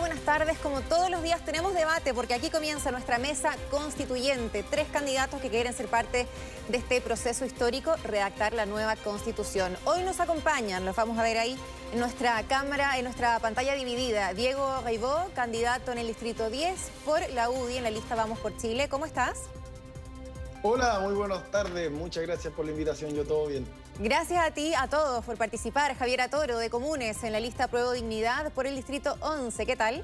buenas tardes. Como todos los días tenemos debate porque aquí comienza nuestra mesa constituyente. Tres candidatos que quieren ser parte de este proceso histórico, redactar la nueva constitución. Hoy nos acompañan, los vamos a ver ahí en nuestra cámara, en nuestra pantalla dividida. Diego Reibó, candidato en el Distrito 10 por la UDI en la lista Vamos por Chile. ¿Cómo estás? Hola, muy buenas tardes. Muchas gracias por la invitación. Yo todo bien. Gracias a ti, a todos, por participar. Javier Atoro, de Comunes, en la lista Pruebo Dignidad por el Distrito 11. ¿Qué tal?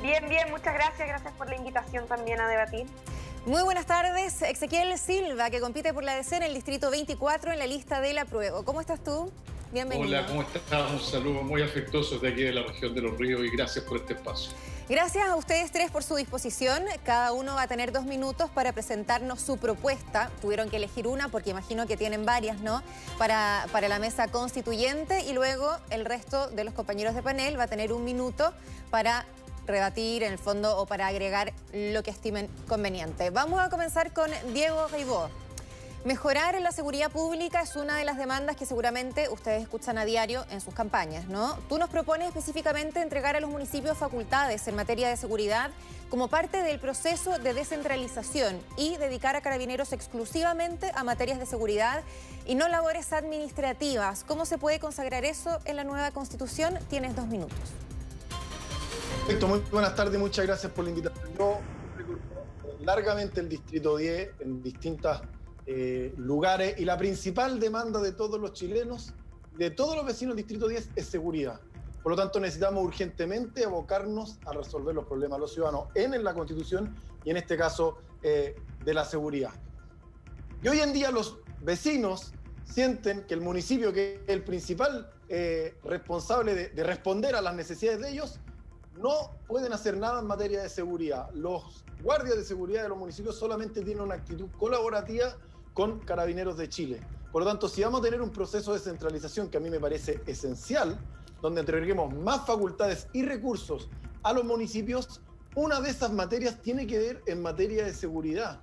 Bien, bien, muchas gracias. Gracias por la invitación también a debatir. Muy buenas tardes. Ezequiel Silva, que compite por la DC en el Distrito 24 en la lista de la Prueba. ¿Cómo estás tú? Bienvenido. Hola, ¿cómo estás? Un saludo muy afectuoso de aquí de la región de Los Ríos y gracias por este espacio. Gracias a ustedes tres por su disposición. Cada uno va a tener dos minutos para presentarnos su propuesta. Tuvieron que elegir una porque imagino que tienen varias, ¿no? Para, para la mesa constituyente y luego el resto de los compañeros de panel va a tener un minuto para rebatir en el fondo o para agregar lo que estimen conveniente. Vamos a comenzar con Diego Reibó. Mejorar la seguridad pública es una de las demandas que seguramente ustedes escuchan a diario en sus campañas, ¿no? Tú nos propones específicamente entregar a los municipios facultades en materia de seguridad como parte del proceso de descentralización y dedicar a carabineros exclusivamente a materias de seguridad y no labores administrativas. ¿Cómo se puede consagrar eso en la nueva constitución? Tienes dos minutos. Perfecto, muy buenas tardes, muchas gracias por la invitación. Yo largamente el Distrito 10 en distintas eh, lugares y la principal demanda de todos los chilenos, de todos los vecinos del Distrito 10, es seguridad. Por lo tanto, necesitamos urgentemente abocarnos a resolver los problemas de los ciudadanos en, la Constitución y en este caso eh, de la seguridad. Y hoy en día los vecinos sienten que el municipio, que es el principal eh, responsable de, de responder a las necesidades de ellos, no pueden hacer nada en materia de seguridad. Los guardias de seguridad de los municipios solamente tienen una actitud colaborativa con Carabineros de Chile. Por lo tanto, si vamos a tener un proceso de centralización que a mí me parece esencial, donde entreguemos más facultades y recursos a los municipios, una de esas materias tiene que ver en materia de seguridad.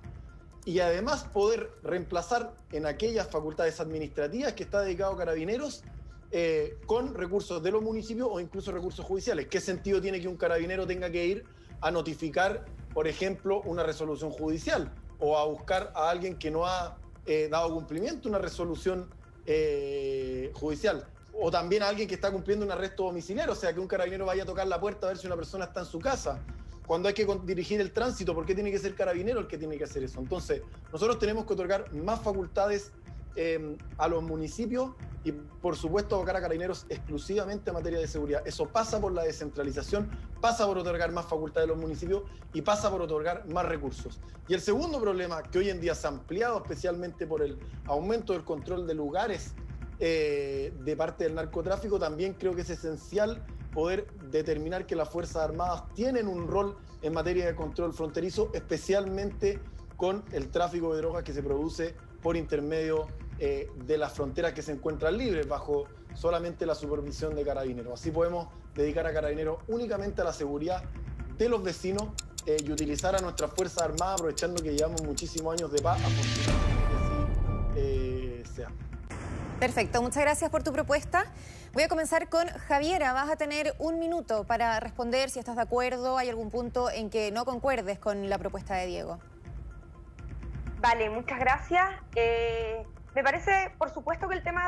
Y además poder reemplazar en aquellas facultades administrativas que está dedicado a carabineros eh, con recursos de los municipios o incluso recursos judiciales. ¿Qué sentido tiene que un carabinero tenga que ir a notificar, por ejemplo, una resolución judicial o a buscar a alguien que no ha eh, dado cumplimiento a una resolución eh, judicial? O también a alguien que está cumpliendo un arresto domiciliario, o sea, que un carabinero vaya a tocar la puerta a ver si una persona está en su casa. Cuando hay que dirigir el tránsito, ¿por qué tiene que ser carabinero el que tiene que hacer eso? Entonces, nosotros tenemos que otorgar más facultades Em, a los municipios y, por supuesto, abocar a carabineros exclusivamente en materia de seguridad. Eso pasa por la descentralización, pasa por otorgar más facultades a los municipios y pasa por otorgar más recursos. Y el segundo problema, que hoy en día se ha ampliado especialmente por el aumento del control de lugares eh, de parte del narcotráfico, también creo que es esencial poder determinar que las Fuerzas Armadas tienen un rol en materia de control fronterizo, especialmente con el tráfico de drogas que se produce por intermedio eh, de las fronteras que se encuentran libres bajo solamente la supervisión de carabineros. Así podemos dedicar a carabineros únicamente a la seguridad de los vecinos eh, y utilizar a nuestras Fuerzas Armadas aprovechando que llevamos muchísimos años de paz eh. Perfecto, muchas gracias por tu propuesta. Voy a comenzar con Javiera. Vas a tener un minuto para responder si estás de acuerdo, hay algún punto en que no concuerdes con la propuesta de Diego. Vale, muchas gracias. Eh, me parece, por supuesto, que el tema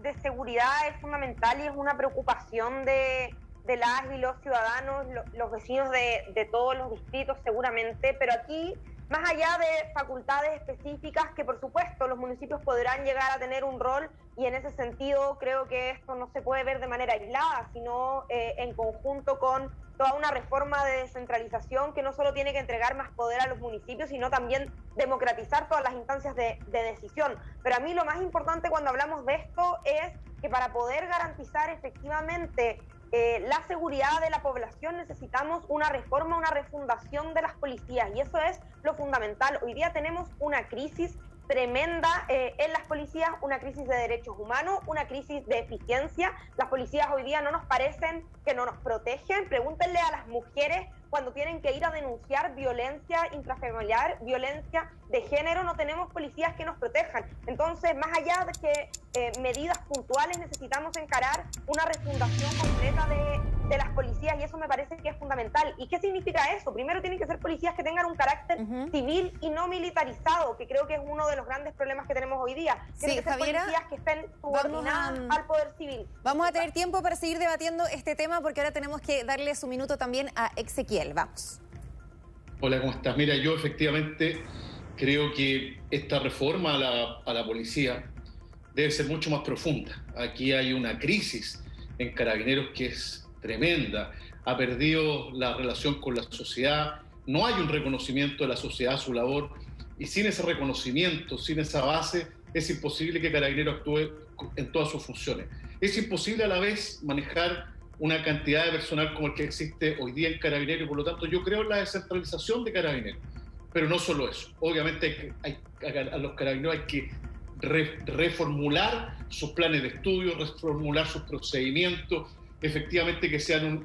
de, seguridad es fundamental y es una preocupación de, las y los ciudadanos, los vecinos de, de todos los distritos seguramente, pero aquí más allá de facultades específicas que por supuesto los municipios podrán llegar a tener un rol y en ese sentido creo que esto no se puede ver de manera aislada, sino eh, en conjunto con toda una reforma de descentralización que no solo tiene que entregar más poder a los municipios, sino también democratizar todas las instancias de, de decisión. Pero a mí lo más importante cuando hablamos de esto es que para poder garantizar efectivamente eh, la seguridad de la población necesitamos una reforma, una refundación de las policías y eso es lo fundamental. Hoy día tenemos una crisis tremenda eh, en las policías, una crisis de derechos humanos, una crisis de eficiencia. Las policías hoy día no nos parecen que no nos protegen. Pregúntenle a las mujeres cuando tienen que ir a denunciar violencia intrafamiliar, violencia de género, no tenemos policías que nos protejan. Entonces, más allá de que eh, medidas puntuales, necesitamos encarar una refundación completa de, de, las policías y eso me parece que es fundamental. ¿Y qué significa eso? Primero tienen que ser policías que tengan un carácter civil y no militarizado, que creo que es uno de los grandes problemas que tenemos hoy día. Tienen que ser policías que estén subordinadas al poder civil. Vamos a tener tiempo para seguir debatiendo este tema porque ahora tenemos que darle su minuto también a Ezequiel. Vamos. Hola, ¿cómo estás? Mira, yo efectivamente creo que esta reforma a la, a la, policía debe ser mucho más profunda. Aquí hay una crisis en carabineros que es tremenda. Ha perdido la relación con la sociedad, no hay un reconocimiento de la sociedad a su labor y sin ese reconocimiento, sin esa base, es imposible que Carabinero actúe en todas sus funciones. Es imposible a la vez manejar una cantidad de personal como el que existe hoy día en Carabinero y por lo tanto yo creo en la descentralización de Carabinero. Pero no solo eso, obviamente hay, a los carabineros hay que reformular sus planes de estudio, reformular sus procedimientos, efectivamente que sean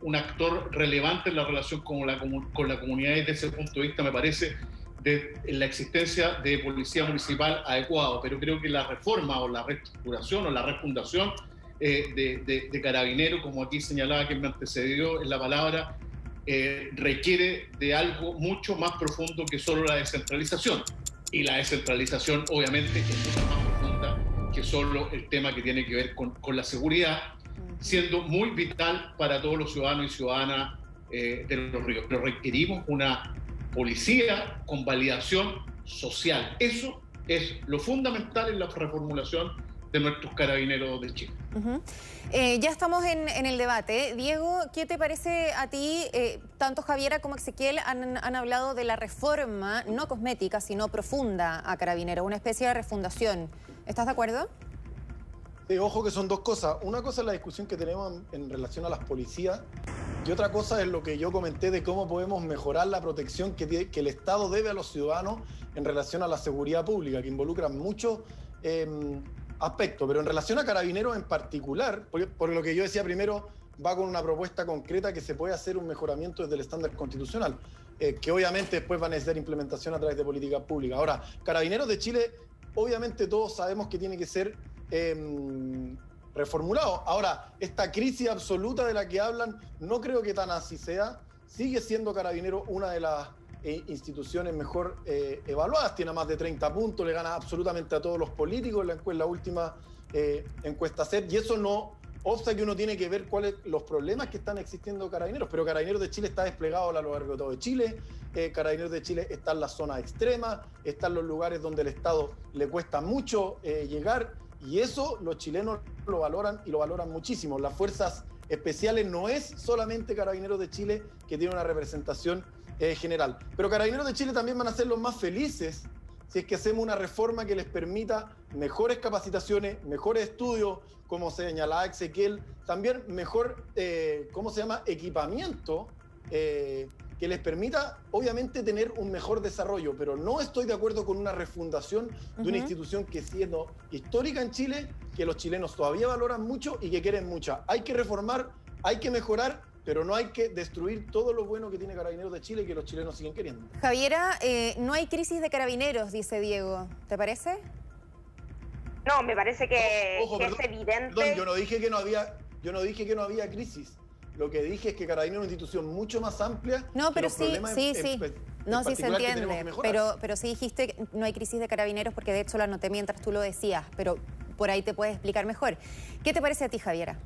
un, actor relevante en la relación con la, con la comunidad desde ese punto de vista me parece de la existencia de policía municipal adecuado, pero creo que la reforma o la reestructuración o la refundación eh, de, de, carabinero, como aquí señalaba que me antecedió en la palabra, eh, requiere de algo mucho más profundo que solo la descentralización. Y la descentralización obviamente es mucho más profunda que solo el tema que tiene que ver con, con la seguridad, siendo muy vital para todos los ciudadanos y ciudadanas eh, de los ríos. Pero requerimos una policía con validación social. Eso es lo fundamental en la reformulación de nuestros carabineros de Chile. Eh, ya estamos en, el debate. Diego, ¿qué te parece a ti? Eh, tanto Javiera como Ezequiel han, hablado de la reforma, no cosmética, sino profunda a Carabineros, una especie de refundación. ¿Estás de acuerdo? Ojo que son dos cosas. Una cosa es la discusión que tenemos en, relación a las policías y otra cosa es lo que yo comenté de cómo podemos mejorar la protección que, el Estado debe a los ciudadanos en relación a la seguridad pública, que involucra muchos eh, aspectos. Pero en relación a carabineros en particular, por, lo que yo decía primero, va con una propuesta concreta que se puede hacer un mejoramiento desde el estándar constitucional, eh, que obviamente después va a necesitar implementación a través de políticas públicas. Ahora, carabineros de Chile, obviamente todos sabemos que tiene que ser... Eh, reformulado. Ahora, esta crisis absoluta de la que hablan, no creo que tan así sea. Sigue siendo Carabinero una de las instituciones mejor eh, evaluadas, tiene más de 30 puntos, le gana absolutamente a todos los políticos en la, última eh, encuesta SET, y eso no obsta que uno tiene que ver cuáles los problemas que están existiendo Carabineros, pero Carabineros de Chile está desplegado a lo largo de todo Chile, eh, Carabineros de Chile está en las zonas extremas, está en los lugares donde el Estado le cuesta mucho eh, llegar, y eso los chilenos lo valoran y lo valoran muchísimo. Las fuerzas especiales no es solamente Carabineros de Chile que tiene una representación eh, general, pero Carabineros de Chile también van a ser los más felices si es que hacemos una reforma que les permita mejores capacitaciones, mejores estudios, como señalaba Ezequiel, también mejor, eh, ¿cómo se llama?, equipamiento eh, que les permita, obviamente, tener un mejor desarrollo, pero no estoy de acuerdo con una refundación de uh -huh. una institución que siendo histórica en Chile, que los chilenos todavía valoran mucho y que quieren mucha. Hay que reformar, hay que mejorar, pero no hay que destruir todo lo bueno que tiene Carabineros de Chile y que los chilenos siguen queriendo. Javiera, eh, no hay crisis de carabineros, dice Diego. ¿Te parece? No, me parece que, ojo, que perdón, es evidente. Perdón, yo no dije que no había, yo no dije que no había crisis. Lo que dije es que Carabineros es una institución mucho más amplia. No, pero sí, sí, en, sí. En, no, sí se entiende. Pero, pero sí dijiste que no hay crisis de carabineros porque de hecho lo anoté mientras tú lo decías, pero por ahí te puedes explicar mejor. ¿Qué te parece a ti, Javiera?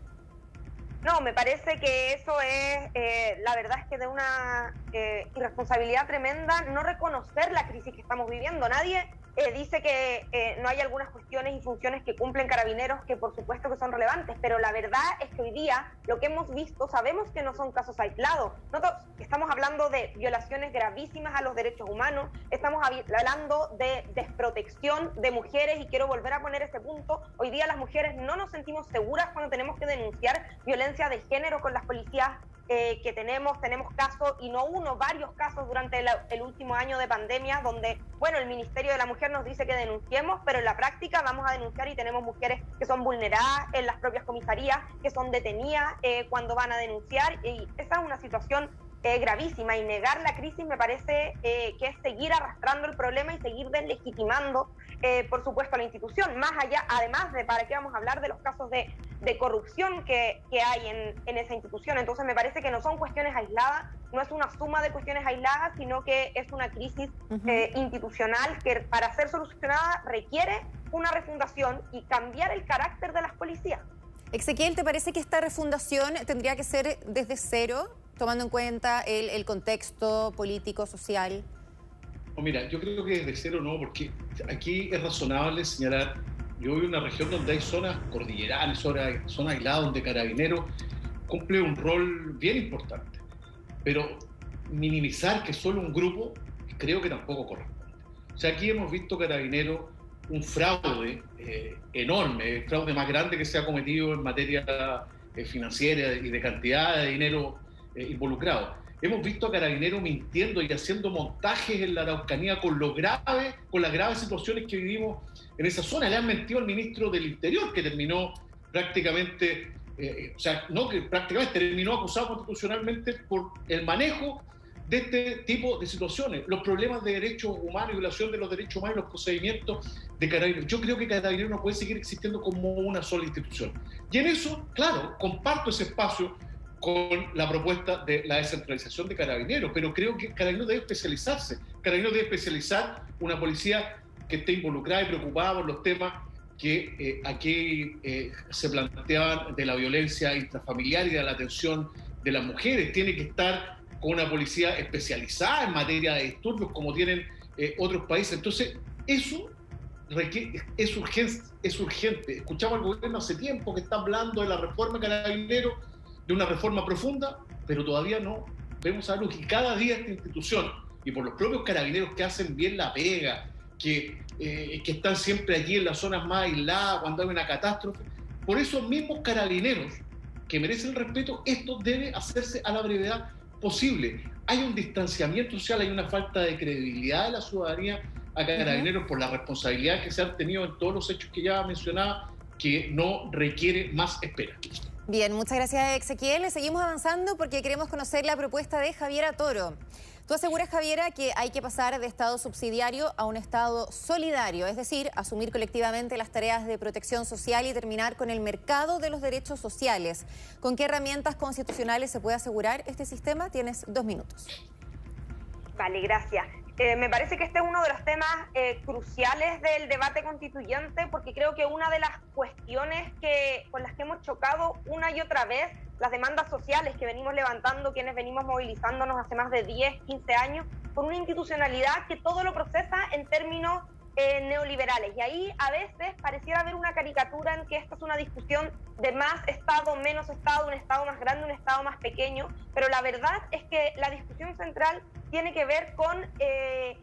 No, me parece que eso es, eh, la verdad es que de una eh, irresponsabilidad tremenda no reconocer la crisis que estamos viviendo. Nadie eh, dice que eh, no hay algunas cuestiones y funciones que cumplen carabineros que por supuesto que son relevantes, pero la verdad es que hoy día lo que hemos visto, sabemos que no son casos aislados. Estamos hablando de violaciones gravísimas a los derechos humanos, estamos hablando de desprotección de mujeres y quiero volver a poner ese punto. Hoy día las mujeres no nos sentimos seguras cuando tenemos que denunciar violencia de género con las policías eh, que tenemos, tenemos casos, y no uno, varios casos durante el, el, último año de pandemia, donde, bueno, el Ministerio de la Mujer nos dice que denunciemos, pero en la práctica vamos a denunciar y tenemos mujeres que son vulneradas en las propias comisarías, que son detenidas eh, cuando van a denunciar, y esa es una situación eh, gravísima y negar la crisis me parece eh, que es seguir arrastrando el problema y seguir deslegitimando eh, por supuesto, a la institución, más allá, además de, ¿para qué vamos a hablar de los casos de, corrupción que, hay en, esa institución? Entonces me parece que no son cuestiones aisladas, no es una suma de cuestiones aisladas, sino que es una crisis eh, institucional que para ser solucionada requiere una refundación y cambiar el carácter de las policías. Ezequiel, ¿te parece que esta refundación tendría que ser desde cero, tomando en cuenta el, contexto político, social? mira, yo creo que desde cero no, porque aquí es razonable señalar, yo vivo en una región donde hay zonas cordillerales, zonas, zonas aisladas, donde Carabineros cumple un rol bien importante, pero minimizar que solo un grupo, creo que tampoco corresponde. O sea, aquí hemos visto Carabineros un fraude eh, enorme, el fraude más grande que se ha cometido en materia eh, financiera y de cantidad de dinero eh, involucrado. Hemos visto a Carabineros mintiendo y haciendo montajes en la Araucanía con lo grave, con las graves situaciones que vivimos en esa zona. Le han mentido al ministro del Interior, que terminó prácticamente, o sea, no que prácticamente terminó acusado constitucionalmente por el manejo de este tipo de situaciones, los problemas de derechos humanos violación de los derechos humanos y los procedimientos de Carabineros. Yo creo que Carabineros no puede seguir existiendo como una sola institución. Y en eso, claro, comparto ese espacio con la propuesta de la descentralización de Carabineros, pero creo que Carabineros debe especializarse. Carabineros debe especializar una policía que esté involucrada y preocupada por los temas que eh, aquí eh, se planteaban de la violencia intrafamiliar y de la atención de las mujeres. Tiene que estar con una policía especializada en materia de disturbios como tienen eh, otros países. Entonces, eso es, urgente, es urgente. Escuchamos al gobierno hace tiempo que está hablando de la reforma carabinero, de una reforma profunda, pero todavía no vemos a luz. Y cada día esta institución, y por los propios carabineros que hacen bien la pega, que, eh, que están siempre allí en las zonas más aisladas cuando hay una catástrofe, por esos mismos carabineros que merecen el respeto, esto debe hacerse a la brevedad posible. Hay un distanciamiento social, hay una falta de credibilidad de la ciudadanía a carabineros por la responsabilidad que se han tenido en todos los hechos que ya mencionaba, que no requiere más espera. Bien, muchas gracias Ezequiel. Seguimos avanzando porque queremos conocer la propuesta de Javiera Toro. Tú aseguras, Javiera, que hay que pasar de Estado subsidiario a un Estado solidario, es decir, asumir colectivamente las tareas de protección social y terminar con el mercado de los derechos sociales. ¿Con qué herramientas constitucionales se puede asegurar este sistema? Tienes dos minutos. Vale, gracias. Me parece que este es uno de los temas eh, cruciales del debate constituyente porque creo que una de las cuestiones con las que hemos chocado una y otra vez las demandas sociales que venimos levantando, quienes venimos movilizándonos hace más de 10, 15 años, por una institucionalidad que todo lo procesa en términos eh, neoliberales. Y ahí a veces pareciera haber una caricatura en que esta es una discusión de más Estado, menos Estado, un Estado más grande, un Estado más pequeño, pero la verdad es que la discusión central tiene que ver con eh,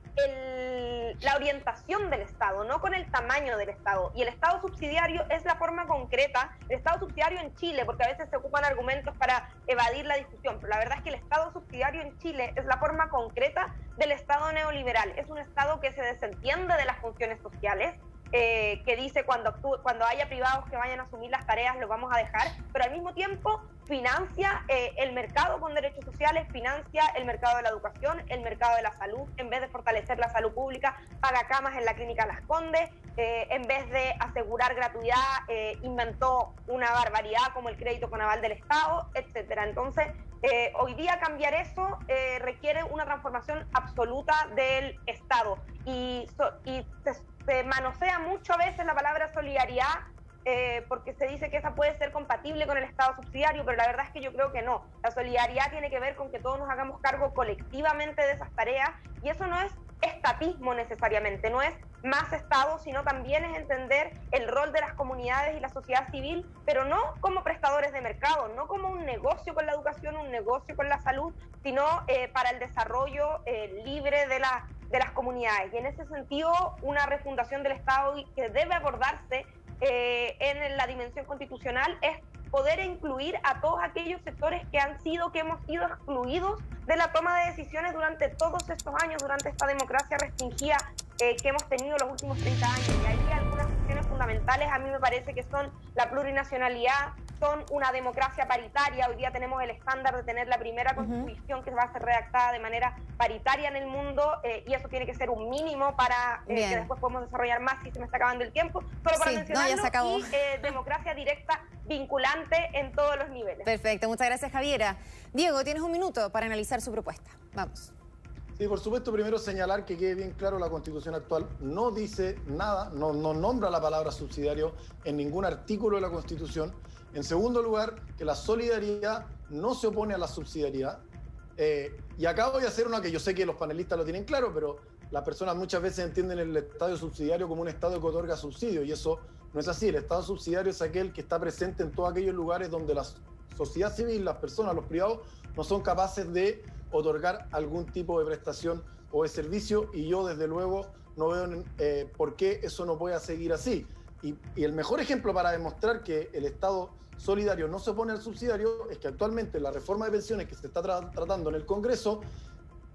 la orientación del Estado, no con el tamaño del Estado. Y el Estado subsidiario es la forma concreta, el Estado subsidiario en Chile, porque a veces se ocupan argumentos para evadir la discusión, pero la verdad es que el Estado subsidiario en Chile es la forma concreta del Estado neoliberal. Es un Estado que se desentiende de las funciones sociales, eh, que dice cuando, cuando haya privados que vayan a asumir las tareas, lo vamos a dejar, pero al mismo tiempo financia eh, el mercado con derechos sociales, financia el mercado de la educación, el mercado de la salud, en vez de fortalecer la salud pública, paga camas en la clínica Las Condes, eh, en vez de asegurar gratuidad, inventó una barbaridad como el crédito con aval del Estado, etcétera. Entonces, hoy día cambiar eso requiere una transformación absoluta del Estado y, y se manosea mucho a veces la palabra solidaridad eh, porque se dice que esa puede ser compatible con el Estado subsidiario, pero la verdad es que yo creo que no. La solidaridad tiene que ver con que todos nos hagamos cargo colectivamente de esas tareas y eso no es estatismo necesariamente, no es más Estado, sino también es entender el rol de las comunidades y la sociedad civil, pero no como prestadores de mercado, no como un negocio con la educación, un negocio con la salud, sino eh, para el desarrollo eh, libre de, la, de las comunidades. Y en ese sentido, una refundación del Estado que debe abordarse eh, en la dimensión constitucional es poder incluir a todos aquellos sectores que han sido, que hemos sido excluidos de la toma de decisiones durante todos estos años, durante esta democracia restringida eh, que hemos tenido los últimos 30 años. Y ahí algunas cuestiones fundamentales a mí me parece que son la plurinacionalidad, son una democracia paritaria. Hoy día tenemos el estándar de tener la primera constitución que va a ser redactada de manera paritaria en el mundo eh, y eso tiene que ser un mínimo para eh, que después podamos desarrollar más si se me está acabando el tiempo. Solo para mencionarlo y eh, democracia directa vinculante en todos los niveles. Perfecto, muchas gracias Javiera. Diego, tienes un minuto para analizar su propuesta. Vamos. Sí, por supuesto, primero señalar que quede bien claro, la constitución actual no dice nada, no, no nombra la palabra subsidiario en ningún artículo de la constitución. En segundo lugar, que la solidaridad no se opone a la subsidiariedad. Eh, y acá voy a hacer una que yo sé que los panelistas lo tienen claro, pero las personas muchas veces entienden el Estado subsidiario como un Estado que otorga subsidio, y eso no es así. El Estado subsidiario es aquel que está presente en todos aquellos lugares donde la sociedad civil, las personas, los privados, no son capaces de otorgar algún tipo de prestación o de servicio y yo desde luego no veo eh, por qué eso no pueda seguir así. Y, el mejor ejemplo para demostrar que el Estado solidario no se opone al subsidiario es que actualmente la reforma de pensiones que se está tratando en el Congreso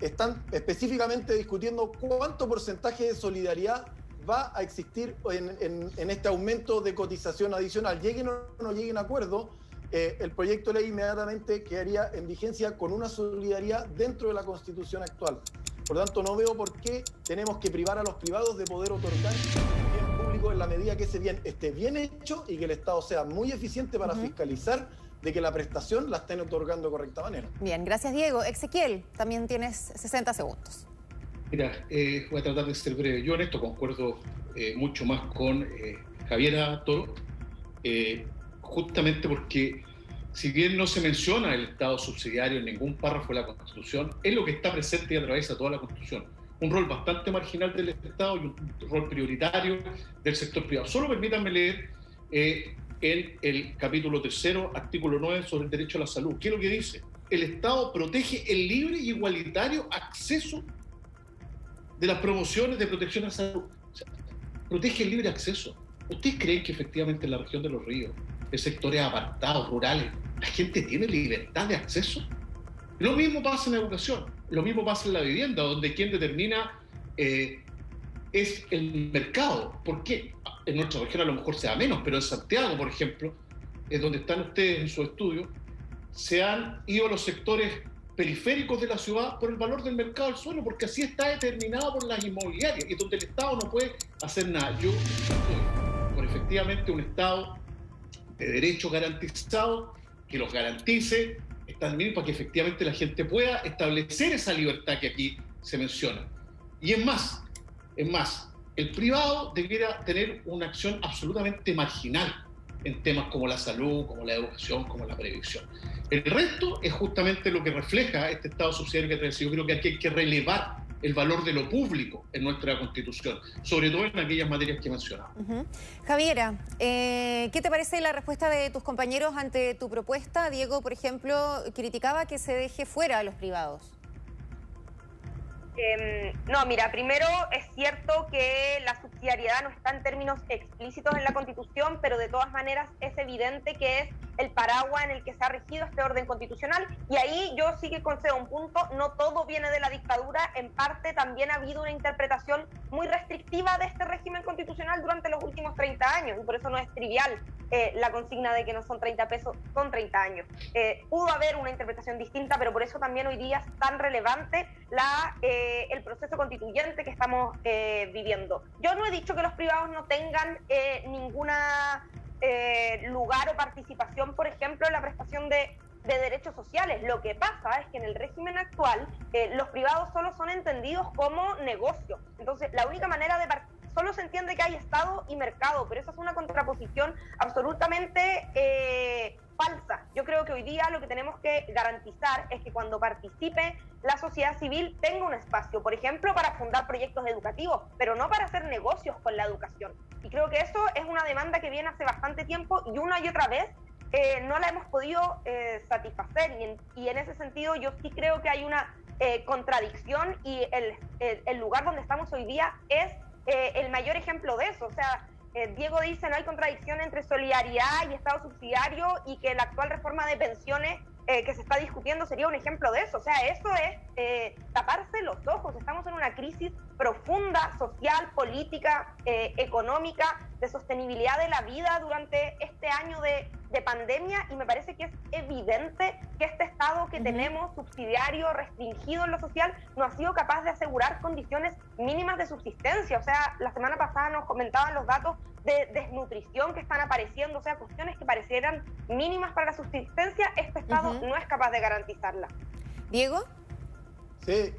están específicamente discutiendo cuánto porcentaje de solidaridad va a existir en, este aumento de cotización adicional. Lleguen o no lleguen a acuerdo, eh, el proyecto de ley inmediatamente quedaría en vigencia con una solidaridad dentro de la constitución actual. Por lo tanto, no veo por qué tenemos que privar a los privados de poder otorgar bien público en la medida que ese bien esté bien hecho y que el Estado sea muy eficiente para fiscalizar de que la prestación la estén otorgando de correcta manera. Bien, gracias Diego. Ezequiel, también tienes 60 segundos. Mira, eh, voy a tratar de ser breve. Yo en esto concuerdo eh, mucho más con Javiera Toro justamente porque si bien no se menciona el Estado subsidiario en ningún párrafo de la Constitución, es lo que está presente y atraviesa toda la Constitución. Un rol bastante marginal del Estado y un rol prioritario del sector privado. Solo permítanme leer eh, en el capítulo tercero, artículo 9, sobre el derecho a la salud. ¿Qué es lo que dice? El Estado protege el libre y igualitario acceso de las promociones de protección a la salud. protege el libre acceso. ¿Ustedes creen que efectivamente en la región de los ríos, de sectores apartados, rurales, la gente tiene libertad de acceso. Lo mismo pasa en la educación, lo mismo pasa en la vivienda, donde quien determina eh, es el mercado. ¿Por qué? En nuestra región a lo mejor sea menos, pero en Santiago, por ejemplo, es donde están ustedes en su estudio, se han ido a los sectores periféricos de la ciudad por el valor del mercado del suelo, porque así está determinado por las inmobiliarias y donde el Estado no puede hacer nada. Yo estoy por efectivamente un Estado de derechos garantizados, que los garantice, están bien para que efectivamente la gente pueda establecer esa libertad que aquí se menciona. Y es más, es más, el privado debiera tener una acción absolutamente marginal en temas como la salud, como la educación, como la previsión. El resto es justamente lo que refleja este Estado social que te Yo creo que aquí hay que relevar el valor de lo público en nuestra Constitución, sobre todo en aquellas materias que mencionaba. Javiera, eh, ¿qué te parece la respuesta de tus compañeros ante tu propuesta? Diego, por ejemplo, criticaba que se deje fuera a los privados. Em, no, mira, primero es cierto que la subsidiariedad no está en términos explícitos en la Constitución, pero de todas maneras es evidente que es el paraguas en el que se ha regido este orden constitucional. Y ahí yo sí que concedo un punto, no todo viene de la dictadura, en parte también ha habido una interpretación muy restrictiva de este régimen constitucional durante los últimos 30 años, y por eso no es trivial eh, la consigna de que no son 30 pesos, son 30 años. Eh, pudo haber una interpretación distinta, pero por eso también hoy día es tan relevante la... Eh, el proceso constituyente que estamos viviendo. Yo no he dicho que los privados no tengan ninguna lugar o participación, por ejemplo, en la prestación de, de, derechos sociales. Lo que pasa es que en el régimen actual los privados solo son entendidos como negocio. Entonces, la única manera de solo se entiende que hay Estado y mercado, pero esa es una contraposición absolutamente falsa. Yo creo que hoy día lo que tenemos que garantizar es que cuando participe la sociedad civil tenga un espacio, por ejemplo, para fundar proyectos educativos, pero no para hacer negocios con la educación. Y creo que eso es una demanda que viene hace bastante tiempo y una y otra vez eh, no la hemos podido eh, satisfacer. Y en, y en, ese sentido yo sí creo que hay una eh, contradicción y el, lugar donde estamos hoy día es el mayor ejemplo de eso. O sea, eh, Diego dice no hay contradicción entre solidaridad y Estado subsidiario y que la actual reforma de pensiones eh, que se está discutiendo sería un ejemplo de eso. O sea, eso es eh, taparse los ojos. Estamos en una crisis profunda, social, política, eh, económica, de sostenibilidad de la vida durante este año de, pandemia y me parece que es evidente que este Estado que tenemos subsidiario, restringido en lo social, no ha sido capaz de asegurar condiciones mínimas de subsistencia. O sea, la semana pasada nos comentaban los datos de desnutrición que están apareciendo, o sea, cuestiones que parecieran mínimas para la subsistencia, este Estado no es capaz de garantizarla. Diego. Sí,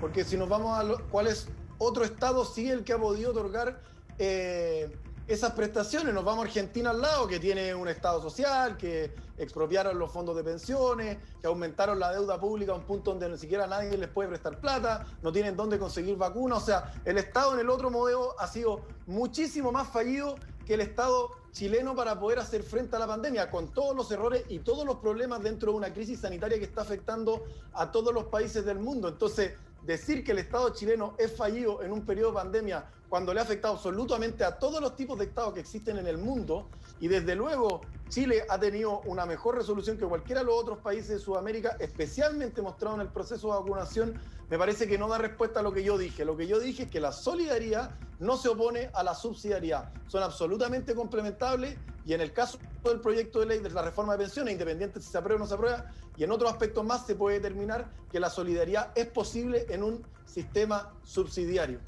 porque si nos vamos a lo, cuál es otro estado sí el que ha podido otorgar eh, esas prestaciones. Nos vamos a Argentina al lado, que tiene un estado social, que expropiaron los fondos de pensiones, que aumentaron la deuda pública a un punto donde ni siquiera nadie les puede prestar plata, no tienen dónde conseguir vacunas. O sea, el Estado en el otro modelo ha sido muchísimo más fallido que el Estado chileno para poder hacer frente a la pandemia, con todos los errores y todos los problemas dentro de una crisis sanitaria que está afectando a todos los países del mundo. Entonces, decir que el Estado chileno es fallido en un periodo de pandemia cuando le ha afectado absolutamente a todos los tipos de Estados que existen en el mundo, y desde luego Chile ha tenido una mejor resolución que cualquiera de los otros países de Sudamérica, especialmente mostrado en el proceso de vacunación, me parece que no da respuesta a lo que yo dije. Lo que yo dije es que la solidaridad no se opone a la subsidiariedad, son absolutamente complementables y en el caso del proyecto de ley de la reforma de pensiones, independiente si se aprueba o no se aprueba, y en otros aspectos más se puede determinar que la solidaridad es posible en un sistema subsidiario.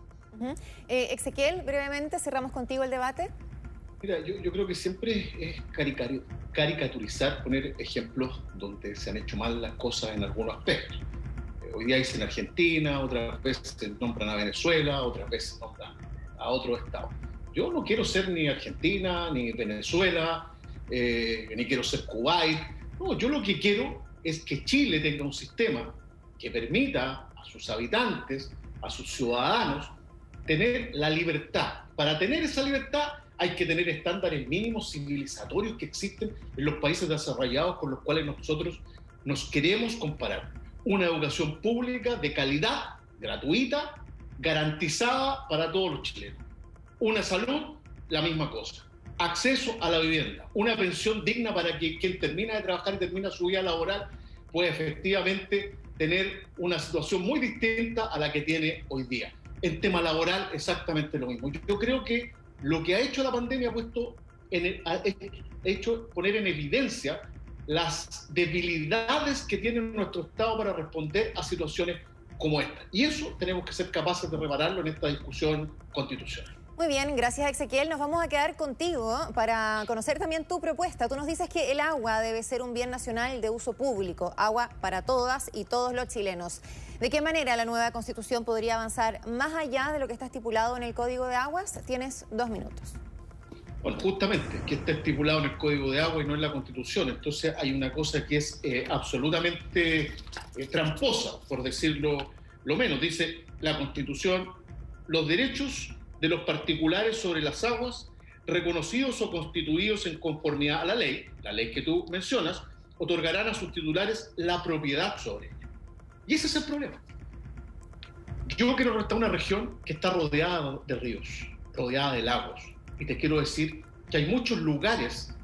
Eh, Ezequiel, brevemente cerramos contigo el debate. Mira, yo, creo que siempre es caricaturizar, poner ejemplos donde se han hecho mal las cosas en algunos aspectos. Eh, hoy día dicen Argentina, otras veces nombran a Venezuela, otras veces nombran a otro estado. Yo no quiero ser ni Argentina, ni Venezuela, eh, ni quiero ser Kuwait. No, yo lo que quiero es que Chile tenga un sistema que permita a sus habitantes, a sus ciudadanos, tener la libertad. Para tener esa libertad hay que tener estándares mínimos civilizatorios que existen en los países desarrollados con los cuales nosotros nos queremos comparar. Una educación pública de calidad, gratuita, garantizada para todos los chilenos. Una salud, la misma cosa. Acceso a la vivienda, una pensión digna para que quien termina de trabajar y termina su vida laboral pueda efectivamente tener una situación muy distinta a la que tiene hoy día en tema laboral exactamente lo mismo. Yo, creo que lo que ha hecho la pandemia ha puesto en ha hecho poner en evidencia las debilidades que tiene nuestro Estado para responder a situaciones como esta. Y eso tenemos que ser capaces de repararlo en esta discusión constitucional. Muy bien, gracias Ezequiel. Nos vamos a quedar contigo para conocer también tu propuesta. Tú nos dices que el agua debe ser un bien nacional de uso público, agua para todas y todos los chilenos. ¿De qué manera la nueva constitución podría avanzar más allá de lo que está estipulado en el Código de Aguas? Tienes dos minutos. Bueno, justamente, que está estipulado en el Código de Agua y no en la Constitución. Entonces hay una cosa que es eh, absolutamente eh, tramposa, por decirlo lo menos. Dice la Constitución, los derechos de los particulares sobre las aguas reconocidos o constituidos en conformidad a la ley, la ley que tú mencionas, otorgarán a sus titulares la propiedad sobre ella. Y ese es el problema. Yo quiero estar una región que está rodeada de ríos, rodeada de lagos. Y te quiero decir que hay muchos lugares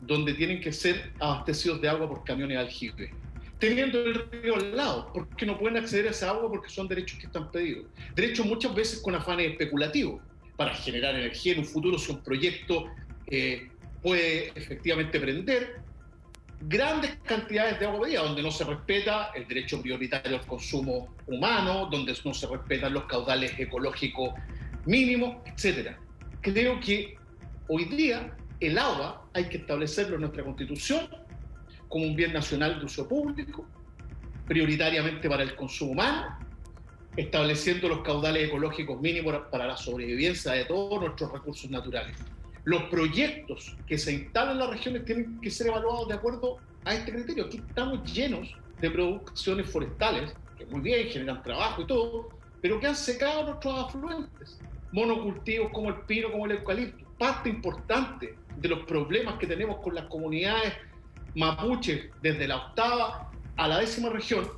donde tienen que ser abastecidos de agua por camiones aljibe teniendo el río al lado, porque no pueden acceder a esa agua porque son derechos que están pedidos. Derechos muchas veces con afanes especulativos para generar energía en un futuro si un proyecto eh, puede efectivamente prender grandes cantidades de agua pedida, donde no se respeta el derecho prioritario al consumo humano, donde no se respetan los caudales ecológicos mínimos, etc. Creo que hoy día el agua hay que establecerlo en nuestra constitución como un bien nacional de uso público, prioritariamente para el consumo humano, estableciendo los caudales ecológicos mínimos para la sobrevivencia de todos nuestros recursos naturales. Los proyectos que se instalan en las regiones tienen que ser evaluados de acuerdo a este criterio. Aquí estamos llenos de producciones forestales, que muy bien generan trabajo y todo, pero que han secado nuestros afluentes. Monocultivos como el pino, como el eucalipto. Parte importante de los problemas que tenemos con las comunidades mapuche desde la octava a la décima región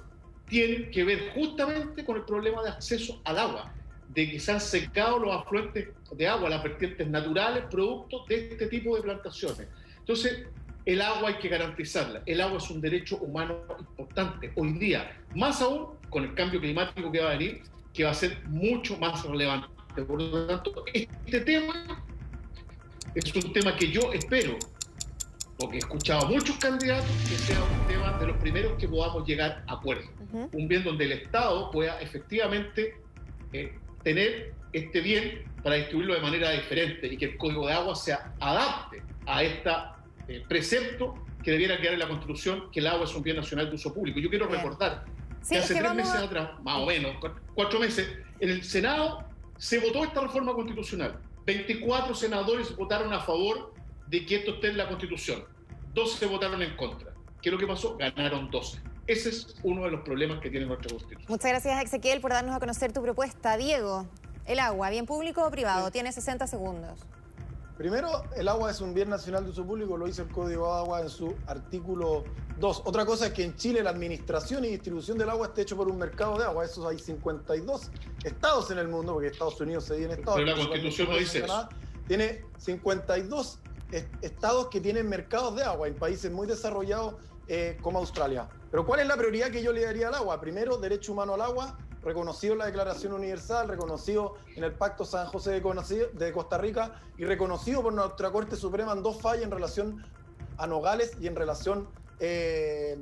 tienen que ver justamente con el problema de acceso al agua, de que se han secado los afluentes de agua, las vertientes naturales, producto de este tipo de plantaciones. Entonces, el agua hay que garantizarla. El agua es un derecho humano importante hoy día, más aún con el cambio climático que va a venir, que va a ser mucho más relevante. Por lo tanto, este tema es un tema que yo espero, porque he escuchado a muchos candidatos, que sea un tema de los primeros que podamos llegar a acuerdo. Un bien donde el Estado pueda efectivamente eh, tener este bien para distribuirlo de manera diferente y que el código de agua se adapte a este precepto que debiera quedar en la Constitución, que el agua es un bien nacional de uso público. Yo quiero recordar que hace tres meses atrás, más o menos, cuatro meses, en el Senado se votó esta reforma constitucional. 24 senadores votaron a favor de que esto esté en la Constitución. 12 votaron en contra. ¿Qué es lo que pasó? Ganaron 12. Ese es uno de los problemas que tiene nuestra Constitución. Muchas gracias, Ezequiel, por darnos a conocer tu propuesta. Diego, el agua, ¿bien público o privado? Tiene 60 segundos. Primero, el agua es un bien nacional de uso público, lo dice el Código de Agua en su artículo 2. Otra cosa es que en Chile la administración y distribución del agua esté hecho por un mercado de agua. Esos hay 52 estados en el mundo, porque Estados Unidos se divide en estados. Pero la Constitución no dice eso. Tiene 52 estados que tienen mercados de agua en países muy desarrollados eh, como Australia. Pero ¿cuál es la prioridad que yo le daría al agua? Primero, derecho humano al agua reconocido en la Declaración Universal, reconocido en el Pacto San José de Costa Rica y reconocido por nuestra Corte Suprema en dos fallas en relación a Nogales y en relación eh,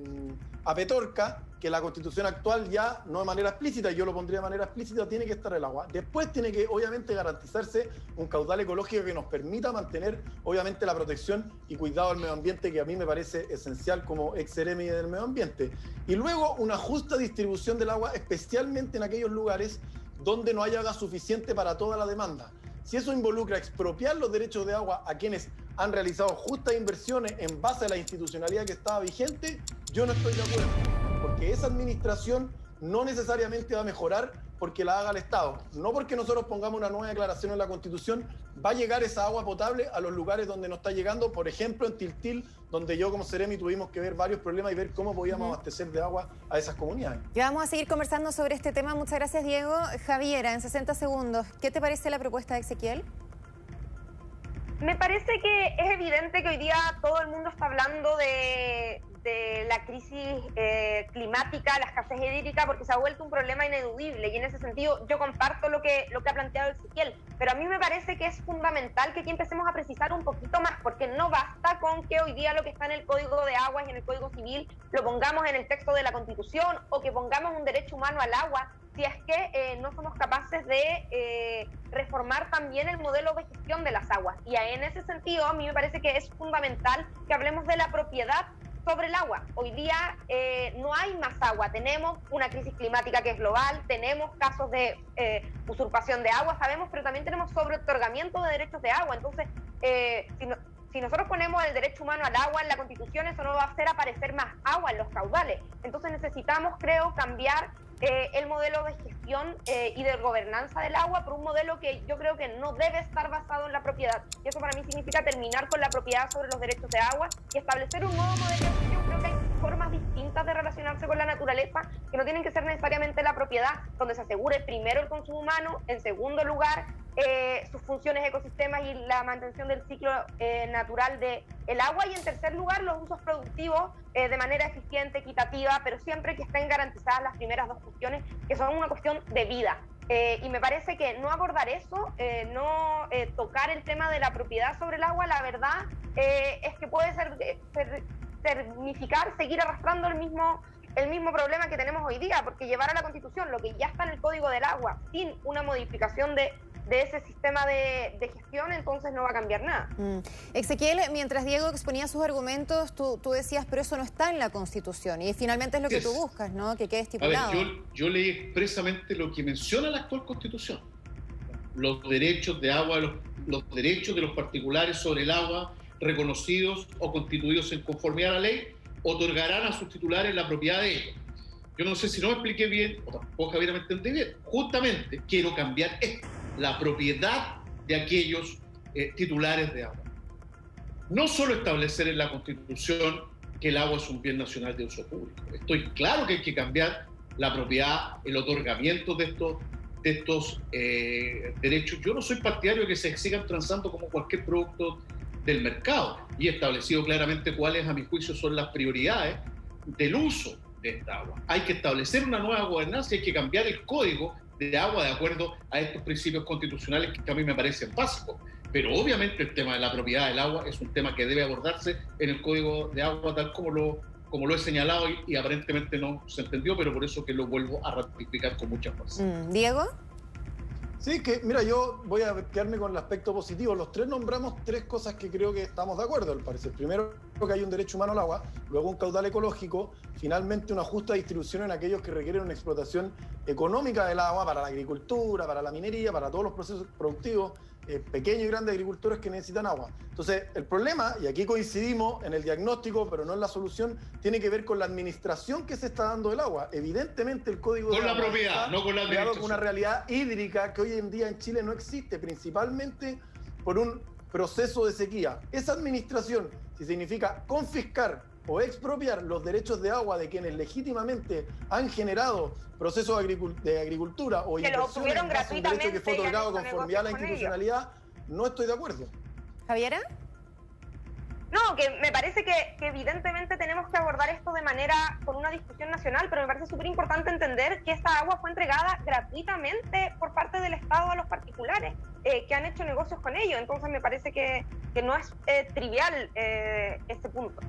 a Petorca, que la constitución actual ya no de manera explícita, yo lo pondría de manera explícita, tiene que estar el agua. Después tiene que obviamente garantizarse un caudal ecológico que nos permita mantener obviamente la protección y cuidado del medio ambiente, que a mí me parece esencial como ex del medio ambiente. Y luego una justa distribución del agua, especialmente en aquellos lugares donde no haya gas suficiente para toda la demanda. Si eso involucra expropiar los derechos de agua a quienes han realizado justas inversiones en base a la institucionalidad que estaba vigente, yo no estoy de acuerdo, porque esa administración no necesariamente va a mejorar porque la haga el Estado. No porque nosotros pongamos una nueva declaración en la Constitución, va a llegar esa agua potable a los lugares donde no está llegando, por ejemplo en Tiltil, donde yo como Seremi tuvimos que ver varios problemas y ver cómo podíamos abastecer de agua a esas comunidades. Y vamos a seguir conversando sobre este tema. Muchas gracias, Diego. Javiera, en 60 segundos, ¿qué te parece la propuesta de Ezequiel? Me parece que es evidente que hoy día todo el mundo está hablando de, la crisis eh, climática, la escasez hídrica, porque se ha vuelto un problema ineludible y en ese sentido yo comparto lo que, lo que ha planteado Ezequiel, pero a mí me parece que es fundamental que aquí empecemos a precisar un poquito más, porque no basta con que hoy día lo que está en el Código de Aguas y en el Código Civil lo pongamos en el texto de la Constitución o que pongamos un derecho humano al agua, si es que eh, no somos capaces de eh, reformar también el modelo de gestión de las aguas. Y en ese sentido, a mí me parece que es fundamental que hablemos de la propiedad sobre el agua. Hoy día eh, no hay más agua, tenemos una crisis climática que es global, tenemos casos de usurpación de agua, sabemos, pero también tenemos sobre otorgamiento de derechos de agua. Entonces, si nosotros ponemos el derecho humano al agua en la Constitución, eso no va a hacer aparecer más agua en los caudales. Entonces necesitamos, creo, cambiar eh, el modelo de gestión eh, y de gobernanza del agua por un modelo que yo creo que no debe estar basado en la propiedad. Y eso para mí significa terminar con la propiedad sobre los derechos de agua y establecer un nuevo modelo de gestión. Que hay formas distintas de relacionarse con la naturaleza que no tienen que ser necesariamente la propiedad, donde se asegure primero el consumo humano, en segundo lugar eh, sus funciones ecosistemas y la mantención del ciclo eh, natural del el agua y en tercer lugar los usos productivos eh, de manera eficiente, equitativa, pero siempre que estén garantizadas las primeras dos cuestiones que son una cuestión de vida. y me parece que no abordar eso, no tocar el tema de la propiedad sobre el agua, la verdad es que puede ser, ser, significar seguir arrastrando el mismo el mismo problema que tenemos hoy día, porque llevar a la Constitución lo que ya está en el Código del Agua sin una modificación de de ese sistema de, gestión, entonces no va a cambiar nada. Mm. Ezequiel, mientras Diego exponía sus argumentos, tú, tú, decías, pero eso no está en la Constitución, y finalmente es lo que tú buscas, ¿no? Que quede estipulado. A ver, yo, yo leí expresamente lo que menciona la actual Constitución. Los derechos de agua, los, los derechos de los particulares sobre el agua reconocidos o constituidos en conformidad a la ley, otorgarán a sus titulares la propiedad de ellos. Yo no sé si no me expliqué bien, o tampoco Javier me entendí bien. Justamente quiero cambiar esto la propiedad de aquellos eh, titulares de agua. No solo establecer en la Constitución que el agua es un bien nacional de uso público. Estoy claro que hay que cambiar la propiedad, el otorgamiento de estos, eh, derechos. Yo no soy partidario de que se sigan transando como cualquier producto del mercado y establecido claramente cuáles, a mi juicio, son las prioridades del uso de esta agua. Hay que establecer una nueva gobernanza y hay que cambiar el código de agua de acuerdo a estos principios constitucionales que a mí me parecen básicos. Pero obviamente el tema de la propiedad del agua es un tema que debe abordarse en el Código de Agua tal como lo, como lo he señalado y, aparentemente no se entendió, pero por eso que lo vuelvo a ratificar con mucha fuerza. Mm, Diego. Sí, que mira, yo voy a quedarme con el aspecto positivo. Los tres nombramos tres cosas que creo que estamos de acuerdo, al parecer. Primero, que hay un derecho humano al agua, luego un caudal ecológico, finalmente una justa distribución en aquellos que requieren una explotación económica del agua para la agricultura, para la minería, para todos los procesos productivos, eh, pequeños y grandes agricultores que necesitan agua. Entonces, el problema, y aquí coincidimos en el diagnóstico, pero no en la solución, tiene que ver con la administración que se está dando del agua. Evidentemente, el código con la propiedad, no con la administración. con una realidad hídrica que hoy en día en Chile no existe, principalmente por un proceso de sequía. Esa administración, si significa confiscar o expropiar los derechos de agua de quienes legítimamente han generado procesos de agricultura o que inversiones en un derecho que fue otorgado conformidad a la institucionalidad, no estoy de acuerdo. ¿Javiera? No, que me parece que, evidentemente tenemos que abordar esto de manera con una discusión nacional, pero me parece súper importante entender que esta agua fue entregada gratuitamente por parte del Estado a los particulares eh, que han hecho negocios con ello. Entonces me parece que, no es eh, trivial eh, este punto.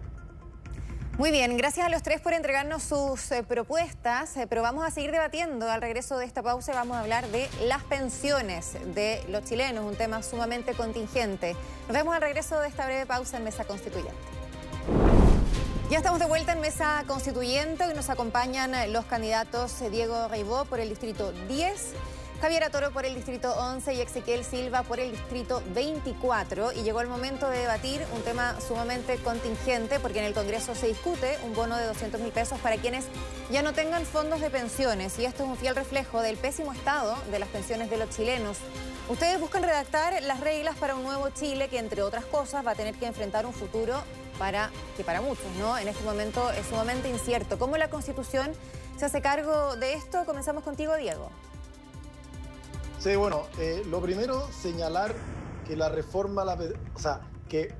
Muy bien, gracias a los tres por entregarnos sus eh, propuestas, eh, pero vamos a seguir debatiendo. Al regreso de esta pausa vamos a hablar de las pensiones de los chilenos, un tema sumamente contingente. Nos vemos al regreso de esta breve pausa en Mesa Constituyente. Ya estamos de vuelta en Mesa Constituyente y nos acompañan los candidatos eh, Diego Reibó por el Distrito 10 Javier Atoro por el Distrito 11 y Ezequiel Silva por el Distrito 24. Y llegó el momento de debatir un tema sumamente contingente porque en el Congreso se discute un bono de 200 mil pesos para quienes ya no tengan fondos de pensiones. Y esto es un fiel reflejo del pésimo estado de las pensiones de los chilenos. Ustedes buscan redactar las reglas para un nuevo Chile que, entre otras cosas, va a tener que enfrentar un futuro que para muchos, ¿no? En este momento es sumamente incierto. ¿Cómo la Constitución se hace cargo de esto? Comenzamos contigo, Diego. Bueno, eh, lo primero, señalar que la reforma, o sea, que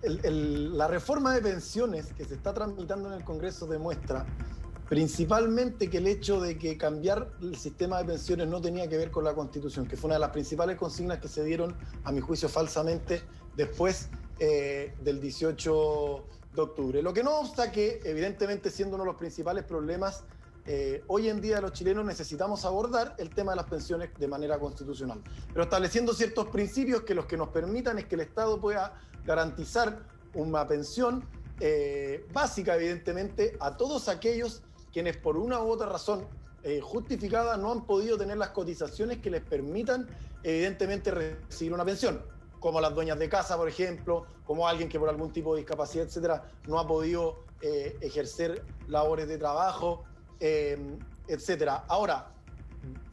la reforma de pensiones que se está tramitando en el Congreso demuestra principalmente que el hecho de que cambiar el sistema de pensiones no tenía que ver con la Constitución, que fue una de las principales consignas que se dieron, a mi juicio, falsamente después eh, del 18 de octubre. Lo que no obsta que, evidentemente, siendo uno de los principales problemas eh, hoy en día los chilenos necesitamos abordar el tema de las pensiones de manera constitucional, pero estableciendo ciertos principios que los que nos permitan es que el Estado pueda garantizar una pensión eh, básica, evidentemente, a todos aquellos quienes por una u otra razón eh, justificada no han podido tener las cotizaciones que les permitan, evidentemente, recibir una pensión como las dueñas de casa, por ejemplo, como alguien que por algún tipo de discapacidad, etcétera, no ha podido ejercer labores de trabajo, eh, etcétera. Ahora,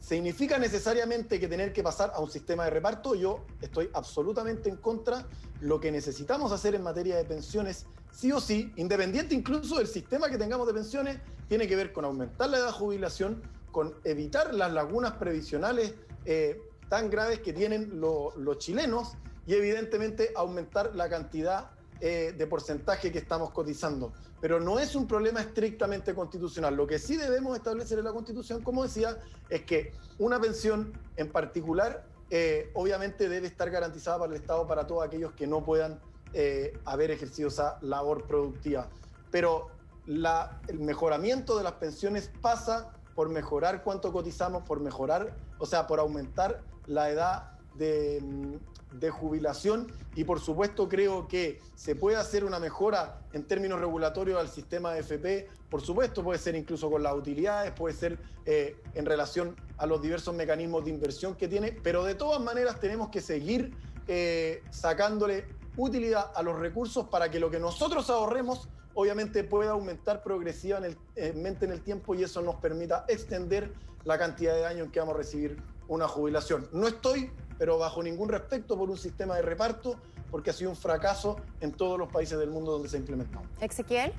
¿significa necesariamente que tener que pasar a un sistema de reparto? Yo estoy absolutamente en contra. Lo que necesitamos hacer en materia de pensiones, sí o sí, independiente incluso del sistema que tengamos de pensiones, tiene que ver con aumentar la edad de jubilación, con evitar las lagunas previsionales eh, tan graves que tienen los chilenos y evidentemente aumentar la cantidad eh, de porcentaje que estamos cotizando. Pero no es un problema estrictamente constitucional. Lo que sí debemos establecer en la Constitución, como decía, es que una pensión en particular eh, obviamente debe estar garantizada para el Estado para todos aquellos que no puedan eh, haber ejercido esa labor productiva. Pero el mejoramiento de las pensiones pasa por mejorar cuánto cotizamos, por mejorar, o sea, por aumentar la edad de, jubilación y por supuesto creo que se puede hacer una mejora en términos regulatorios al sistema de FP, por supuesto puede ser incluso con las utilidades, puede ser eh, en relación a los diversos mecanismos de inversión que tiene, pero de todas maneras tenemos que seguir eh, sacándole utilidad a los recursos para que lo que nosotros ahorremos obviamente pueda aumentar progresivamente en el tiempo y eso nos permita extender la cantidad de años en que vamos a recibir una jubilación. No estoy pero bajo ningún respecto por un sistema de reparto, porque ha sido un fracaso en todos los países del mundo donde se ha implementado. Ezequiel.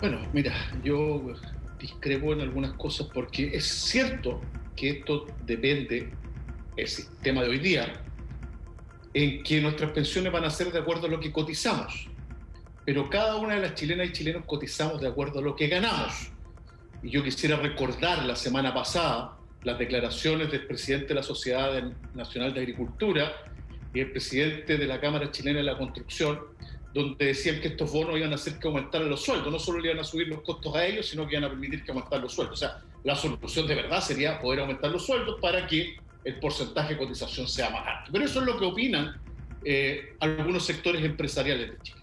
Bueno, mira, yo discrepo en algunas cosas porque es cierto que esto depende el sistema de hoy día, en que nuestras pensiones van a ser de acuerdo a lo que cotizamos. Pero cada una de las chilenas y chilenos cotizamos de acuerdo a lo que ganamos. y yo quisiera recordar la semana pasada las declaraciones del presidente de la Sociedad Nacional de Agricultura y el presidente de la Cámara Chilena de la Construcción, donde decían que estos bonos iban a hacer que aumentaran los sueldos, no solo le iban a subir los costos a ellos, sino que iban a permitir que aumentaran los sueldos. O sea, la solución de verdad sería poder aumentar los sueldos para que el porcentaje de cotización sea más alto. Pero eso es lo que opinan eh, algunos sectores empresariales de Chile.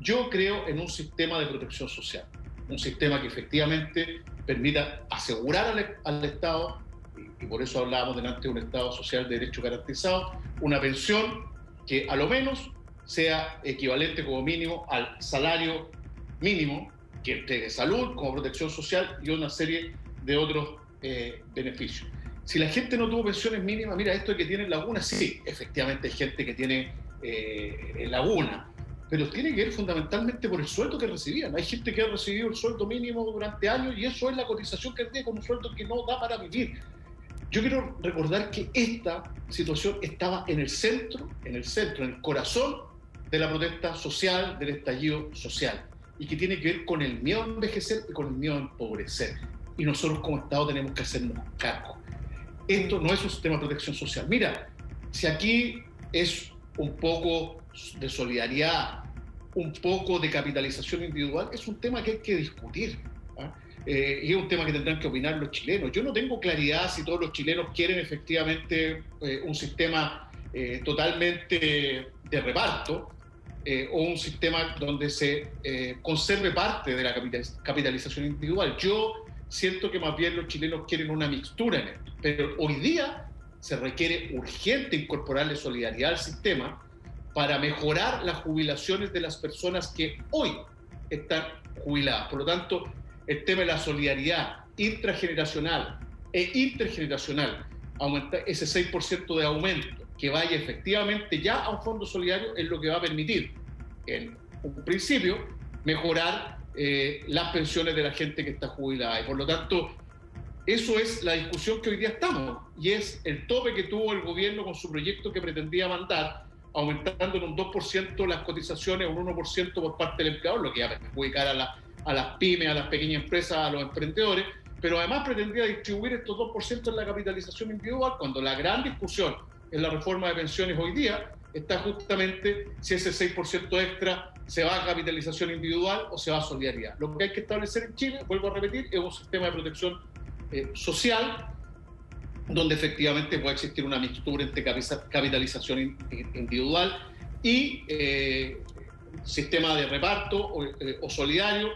Yo creo en un sistema de protección social, un sistema que efectivamente permita asegurar al, al Estado, y, por eso hablábamos delante de un Estado social de derecho garantizado, una pensión que a lo menos sea equivalente como mínimo al salario mínimo que entregue salud como protección social y una serie de otros eh, beneficios. Si la gente no tuvo pensiones mínimas, mira, esto de que tienen laguna, sí, efectivamente hay gente que tiene eh, laguna, pero tiene que ver fundamentalmente por el sueldo que recibían. Hay gente que ha recibido el sueldo mínimo durante años y eso es la cotización que tiene un sueldo que no da para vivir. Yo quiero recordar que esta situación estaba en el centro, en el centro, en el corazón de la protesta social, del estallido social, y que tiene que ver con el miedo a envejecer y con el miedo a empobrecer. Y nosotros como Estado tenemos que hacernos cargo. Esto no es un sistema de protección social. Mira, si aquí es un poco de solidaridad, un poco de capitalización individual, es un tema que hay que discutir. Eh, y es un tema que tendrán que opinar los chilenos. Yo no tengo claridad si todos los chilenos quieren efectivamente eh, un sistema eh, totalmente de reparto eh, o un sistema donde se eh, conserve parte de la capitalización individual. Yo siento que más bien los chilenos quieren una mixtura en esto, pero hoy día se requiere urgente incorporarle solidaridad al sistema para mejorar las jubilaciones de las personas que hoy están jubiladas. Por lo tanto, el tema de la solidaridad intrageneracional e intergeneracional, aumentar ese 6% de aumento que vaya efectivamente ya a un fondo solidario es lo que va a permitir, en un principio, mejorar eh, las pensiones de la gente que está jubilada. Y por lo tanto, eso es la discusión que hoy día estamos y es el tope que tuvo el gobierno con su proyecto que pretendía mandar, aumentando en un 2% las cotizaciones, un 1% por parte del empleador, lo que iba a perjudicar a, la, a las pymes, a las pequeñas empresas, a los emprendedores, pero además pretendía distribuir estos 2% en la capitalización individual, cuando la gran discusión en la reforma de pensiones hoy día está justamente si ese 6% extra se va a capitalización individual o se va a solidaridad. Lo que hay que establecer en Chile, vuelvo a repetir, es un sistema de protección eh, social donde efectivamente puede existir una mixtura entre capitalización individual y eh, sistema de reparto o, eh, o solidario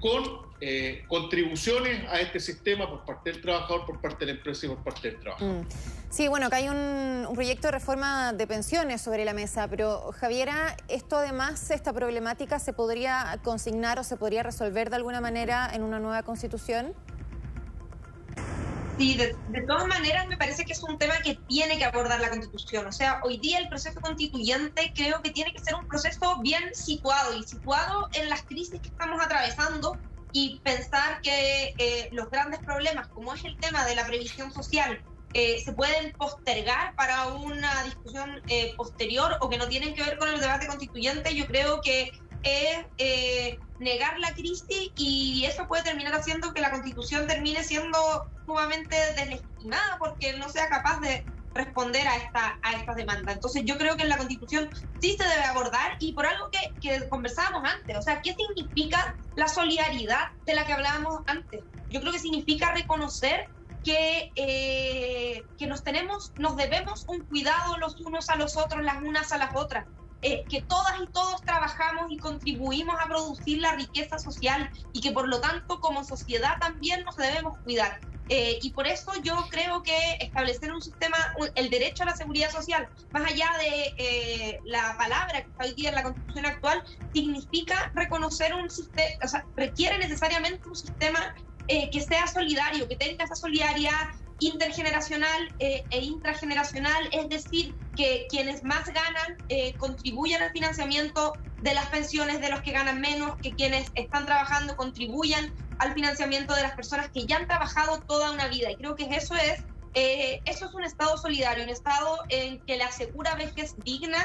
con eh, contribuciones a este sistema por parte del trabajador, por parte de la empresa y por parte del trabajo. Mm. Sí, bueno, acá hay un, un, proyecto de reforma de pensiones sobre la mesa, pero Javiera, esto además, esta problemática se podría consignar o se podría resolver de alguna manera en una nueva constitución. Sí, de, todas maneras me parece que es un tema que tiene que abordar la constitución. O sea, hoy día el proceso constituyente creo que tiene que ser un proceso bien situado y situado en las crisis que estamos atravesando y pensar que eh, los grandes problemas, como es el tema de la previsión social, eh, se pueden postergar para una discusión eh, posterior o que no tienen que ver con el debate constituyente, yo creo que es eh, negar la crisis y eso puede terminar haciendo que la constitución termine siendo sumamente deslegitimada porque no sea capaz de responder a esta, a estas demandas. Entonces yo creo que en la Constitución sí se debe abordar y por algo que, que conversábamos antes, o sea, ¿qué significa la solidaridad de la que hablábamos antes? Yo creo que significa reconocer que, eh, que nos tenemos, nos debemos un cuidado los unos a los otros, las unas a las otras. Eh, que todas y todos trabajamos y contribuimos a producir la riqueza social y que por lo tanto como sociedad también nos debemos cuidar. Eh, y por eso yo creo que establecer un sistema, el derecho a la seguridad social, más allá de eh, la palabra que está hoy día en la constitución actual, significa reconocer un sistema, o sea, requiere necesariamente un sistema eh, que sea solidario, que tenga esa solidaridad intergeneracional eh, e intrageneracional, es decir, que quienes más ganan eh, contribuyan al financiamiento de las pensiones de los que ganan menos, que quienes están trabajando contribuyan al financiamiento de las personas que ya han trabajado toda una vida. Y creo que eso es, eh, eso es un Estado solidario, un Estado en que le asegura vejez digna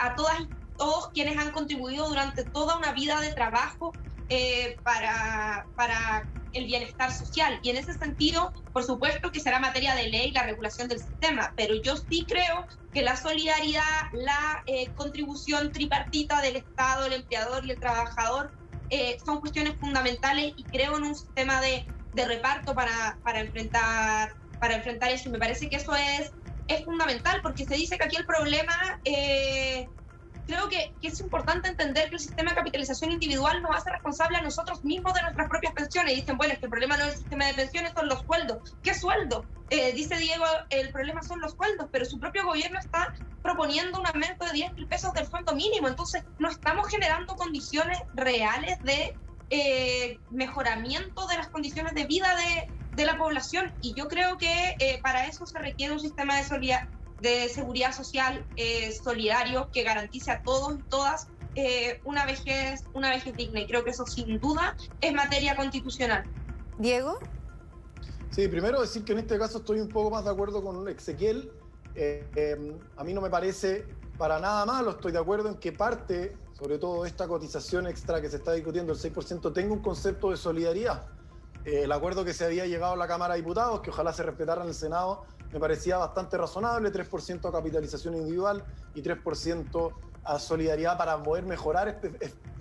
a todas y todos quienes han contribuido durante toda una vida de trabajo para, para el bienestar social. Y en ese sentido, por supuesto que será materia de ley la regulación del sistema, pero yo sí creo que la solidaridad, la eh, contribución tripartita del Estado, el empleador y el trabajador eh, son cuestiones fundamentales y creo en un sistema de, de reparto para, para, enfrentar, para enfrentar eso. Me parece que eso es, es fundamental porque se dice que aquí el problema... Eh, creo que, es importante entender que el sistema de capitalización individual nos hace responsable a nosotros mismos de nuestras propias pensiones. Dicen, bueno, es que el problema no es el sistema de pensiones, son los sueldos. ¿Qué sueldo? Eh, dice Diego, el problema son los sueldos, pero su propio gobierno está proponiendo un aumento de 10 mil pesos del sueldo mínimo. Entonces, no estamos generando condiciones reales de eh, mejoramiento de las condiciones de vida de, de la población. Y yo creo que eh, para eso se requiere un sistema de solidaridad de seguridad social eh, solidario que garantice a todos y todas eh, una, vejez, una vejez digna. Y creo que eso sin duda es materia constitucional. Diego. Sí, primero decir que en este caso estoy un poco más de acuerdo con Ezequiel. Eh, em, a mí no me parece para nada malo, estoy de acuerdo en que parte, sobre todo esta cotización extra que se está discutiendo, el 6%, tenga un concepto de solidaridad. el acuerdo que se había llegado a la Cámara de Diputados, que ojalá se respetara en el Senado, me parecía bastante razonable, 3% a capitalización individual y 3% a solidaridad para poder mejorar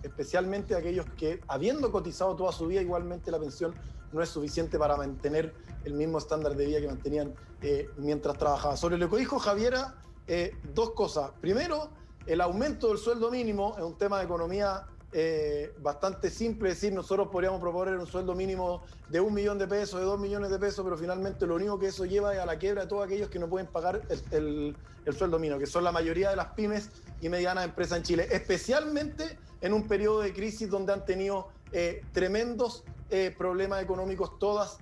especialmente aquellos que, habiendo cotizado toda su vida, igualmente la pensión no es suficiente para mantener el mismo estándar de vida que mantenían eh, mientras trabajaban. Sobre lo que dijo Javiera, eh, dos cosas. Primero, el aumento del sueldo mínimo es un tema de economía eh, bastante simple decir, nosotros podríamos proponer un sueldo mínimo de un millón de pesos, de dos millones de pesos, pero finalmente lo único que eso lleva es a la quiebra de todos aquellos que no pueden pagar el, sueldo mínimo, que son la mayoría de las pymes y medianas empresas en Chile, especialmente en un periodo de crisis donde han tenido eh, tremendos eh, problemas económicos todas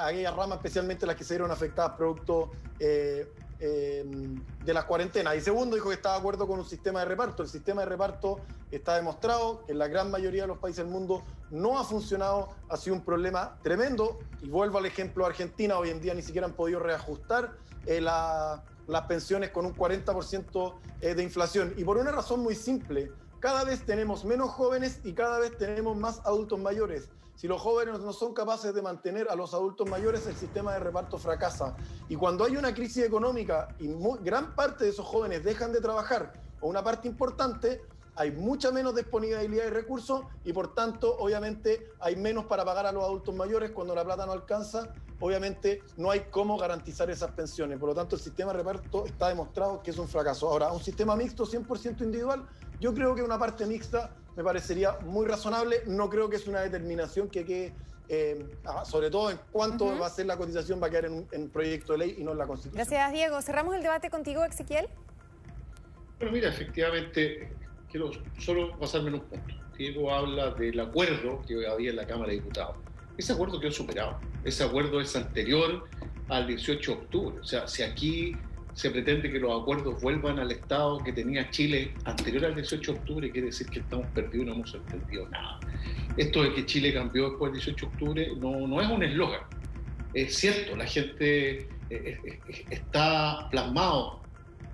aquellas ramas, especialmente las que se vieron afectadas producto Em, de las cuarentenas. Y segundo, dijo que estaba de acuerdo con un sistema de reparto. El sistema de reparto está demostrado que en la gran mayoría de los países del mundo no ha funcionado, ha sido un problema tremendo. Y vuelvo al ejemplo de Argentina, hoy en día ni siquiera han podido reajustar eh, las pensiones con un 40% eh, de inflación. Y por una razón muy simple, cada vez tenemos menos jóvenes y cada vez tenemos más adultos mayores. Si los jóvenes no son capaces de mantener a los adultos mayores, el sistema de reparto fracasa. Y cuando hay una crisis económica y gran parte de esos jóvenes dejan de trabajar, o una parte importante, hay mucha menos disponibilidad de recursos y por tanto, obviamente, hay menos para pagar a los adultos mayores cuando la plata no alcanza. Obviamente, no hay cómo garantizar esas pensiones. Por lo tanto, el sistema de reparto está demostrado que es un fracaso. Ahora, un sistema mixto 100% individual, yo creo que una parte mixta me parecería muy razonable. No creo que es una determinación que quede, eh, sobre todo en cuánto va a ser la cotización, va a quedar en un proyecto de ley y no en la Constitución. Gracias, Diego. Cerramos el debate contigo, Ezequiel. Bueno, mira, efectivamente, quiero solo pasarme en un punto. Diego habla del acuerdo que había en la Cámara de Diputados. Ese acuerdo quedó superado. Ese acuerdo es anterior al 18 de octubre. O sea, si aquí se pretende que los acuerdos vuelvan al estado que tenía Chile anterior al 18 de octubre, quiere decir que estamos perdidos no hemos entendido nada. Esto de que Chile cambió después del 18 de octubre no, no es un eslogan. Es cierto, la gente eh, eh, eh, está plasmado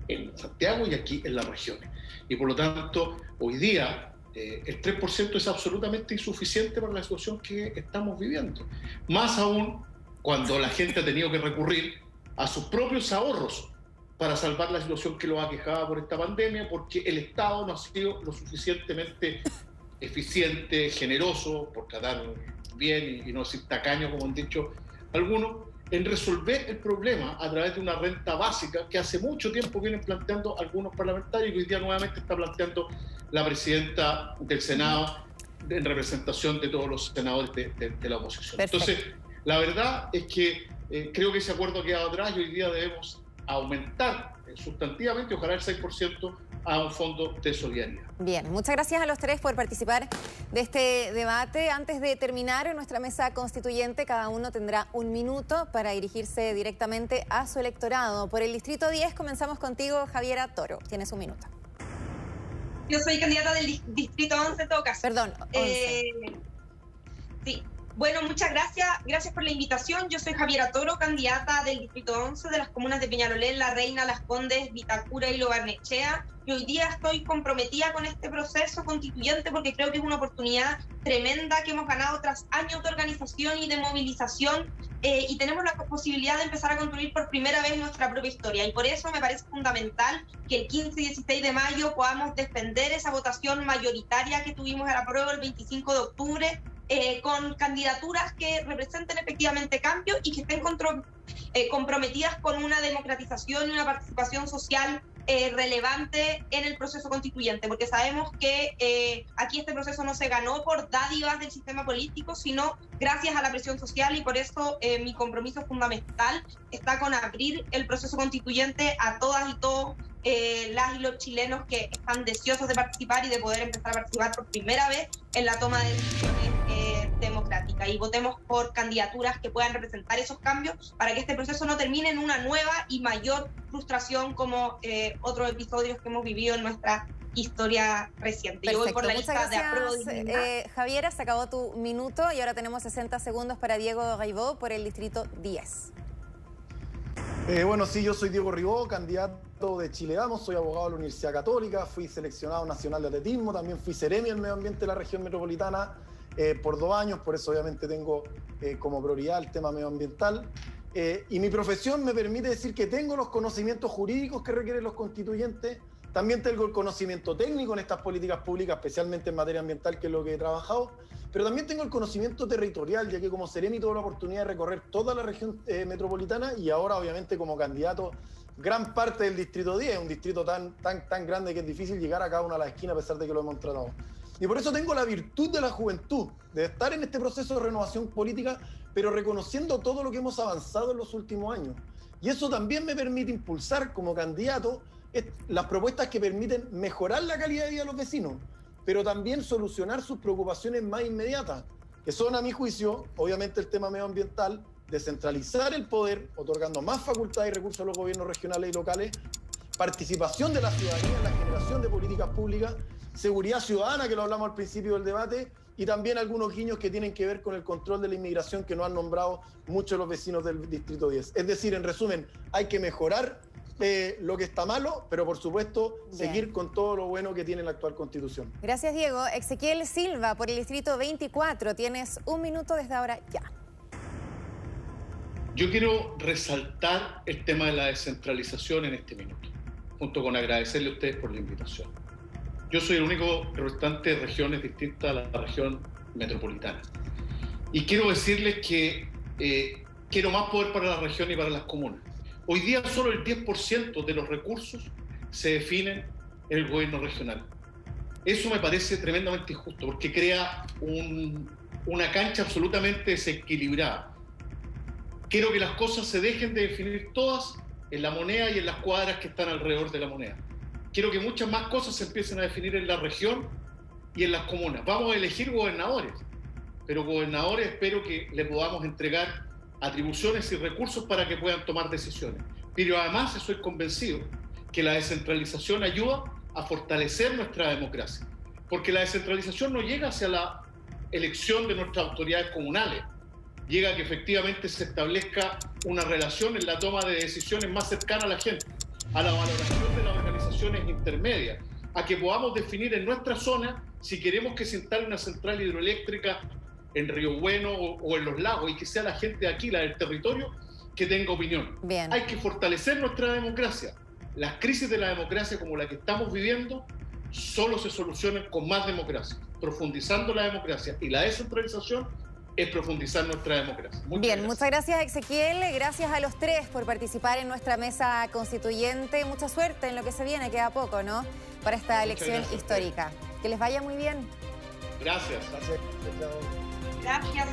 en Santiago y aquí en las regiones. Y por lo tanto, hoy día el 3% es absolutamente insuficiente para la situación que estamos viviendo. Más aún cuando la gente ha tenido que recurrir a sus propios ahorros para salvar la situación que lo ha quejado por esta pandemia, porque el Estado no ha sido lo suficientemente eficiente, generoso, por tratar bien y, no decir tacaño, como han dicho algunos, en resolver el problema a través de una renta básica que hace mucho tiempo vienen planteando algunos parlamentarios y hoy día nuevamente está planteando la presidenta del Senado en representación de todos los senadores de, la oposición. Entonces, la verdad es que eh, creo que ese acuerdo ha quedado atrás y hoy día debemos aumentar sustantivamente, ojalá el 6%, a un fondo de solidaridad. Bien, muchas gracias a los tres por participar de este debate. Antes de terminar en nuestra mesa constituyente, cada uno tendrá un minuto para dirigirse directamente a su electorado. Por el Distrito 10 comenzamos contigo, Javiera Toro. Tienes un minuto. Yo soy candidata del Distrito 11 Tocas. Perdón, 11. Eh, sí, Bueno, muchas gracias. Gracias por la invitación. Yo soy Javiera Toro, candidata del Distrito 11 de las comunas de Peñalolén, La Reina, Las Condes, Vitacura y Lobarnechea. Y hoy día estoy comprometida con este proceso constituyente porque creo que es una oportunidad tremenda que hemos ganado tras años de organización y de movilización eh, y tenemos la posibilidad de empezar a construir por primera vez nuestra propia historia. Y por eso me parece fundamental que el 15 y 16 de mayo podamos defender esa votación mayoritaria que tuvimos a la prueba el 25 de octubre eh, con candidaturas que representen efectivamente cambio y que estén eh, comprometidas con una democratización y una participación social eh, relevante en el proceso constituyente, porque sabemos que aquí este proceso no se ganó por dádivas del sistema político, sino gracias a la presión social y por eso mi compromiso fundamental está con abrir el proceso constituyente a todas y todos eh, las y los chilenos que están deseosos de participar y de poder empezar a participar por primera vez en la toma de decisiones eh, democráticas. Y votemos por candidaturas que puedan representar esos cambios para que este proceso no termine en una nueva y mayor frustración como eh, otros episodios que hemos vivido en nuestra historia reciente. Yo voy por la lista gracias, de eh, Javiera, se acabó tu minuto y ahora tenemos 60 segundos para Diego Gaibó por el distrito 10. Eh, bueno, sí, yo soy Diego Ribó, candidato de Chile Vamos, soy abogado de la Universidad Católica, fui seleccionado nacional de atletismo, también fui seremi en medio ambiente de la región metropolitana eh, por dos años, por eso obviamente tengo eh, como prioridad el tema medioambiental. y mi profesión me permite decir que tengo los conocimientos jurídicos que requieren los constituyentes, también tengo el conocimiento técnico en estas políticas públicas, especialmente en materia ambiental, que es lo que he trabajado, pero también tengo el conocimiento territorial, ya que como Seremi tuve la oportunidad de recorrer toda la región eh, metropolitana y ahora obviamente como candidato gran parte del distrito 10, un distrito tan, tan, tan grande que es difícil llegar a cada una de las esquinas a pesar de que lo hemos tratado. Y por eso tengo la virtud de la juventud, de estar en este proceso de renovación política, pero reconociendo todo lo que hemos avanzado en los últimos años. Y eso también me permite impulsar como candidato las propuestas que permiten mejorar la calidad de vida de los vecinos, pero también solucionar sus preocupaciones más inmediatas, que son, a mi juicio, obviamente el tema medioambiental, descentralizar el poder, otorgando más facultades y recursos a los gobiernos regionales y locales, participación de la ciudadanía en la generación de políticas públicas, seguridad ciudadana, que lo hablamos al principio del debate, y también algunos guiños que tienen que ver con el control de la inmigración que no han nombrado muchos los vecinos del Distrito 10. Es decir, en resumen, hay que mejorar lo que está malo, pero por supuesto seguir con todo lo bueno que tiene la actual constitución. Gracias, Diego. Ezequiel Silva, por el distrito 24, tienes un minuto desde ahora ya. Yo quiero resaltar el tema de la descentralización en este minuto, junto con agradecerle a ustedes por la invitación. Yo soy el único representante de regiones distintas a la región metropolitana. Y quiero decirles que eh, quiero más poder para la región y para las comunas Hoy día solo el 10% de los recursos se definen en el gobierno regional. Eso me parece tremendamente injusto porque crea una cancha absolutamente desequilibrada. Quiero que las cosas se dejen de definir todas en la moneda y en las cuadras que están alrededor de la moneda. Quiero que muchas más cosas se empiecen a definir en la región y en las comunas. Vamos a elegir gobernadores, pero gobernadores espero que le podamos entregar atribuciones y recursos para que puedan tomar decisiones. Pero además estoy convencido que la descentralización ayuda a fortalecer nuestra democracia, porque la descentralización no llega hacia la elección de nuestras autoridades comunales, llega a que efectivamente se establezca una relación en la toma de decisiones más cercana a la gente, a la valoración de las organizaciones intermedias, a que podamos definir en nuestra zona si queremos que se instale una central hidroeléctrica en Río Bueno o, en los lagos y que sea la gente de aquí, la del territorio, que tenga opinión. Hay que fortalecer nuestra democracia. Las crisis de la democracia como la que estamos viviendo solo se solucionan con más democracia, profundizando la democracia y la descentralización es profundizar nuestra democracia. Bien, muchas gracias Ezequiel, gracias a los tres por participar en nuestra mesa constituyente. Mucha suerte en lo que se viene, queda poco, ¿no? Para esta elección histórica. Que les vaya muy bien. Gracias. Gracias. Gracias.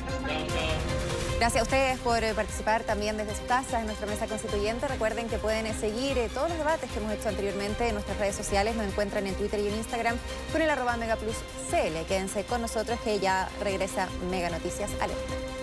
Gracias a ustedes por eh, participar también desde sus casas en nuestra mesa constituyente. Recuerden que pueden eh, seguir eh, todos los debates que hemos hecho anteriormente en nuestras redes sociales. Nos encuentran en Twitter y en Instagram con el arroba megapluscl. Quédense con nosotros que ya regresa Mega Noticias Alerta.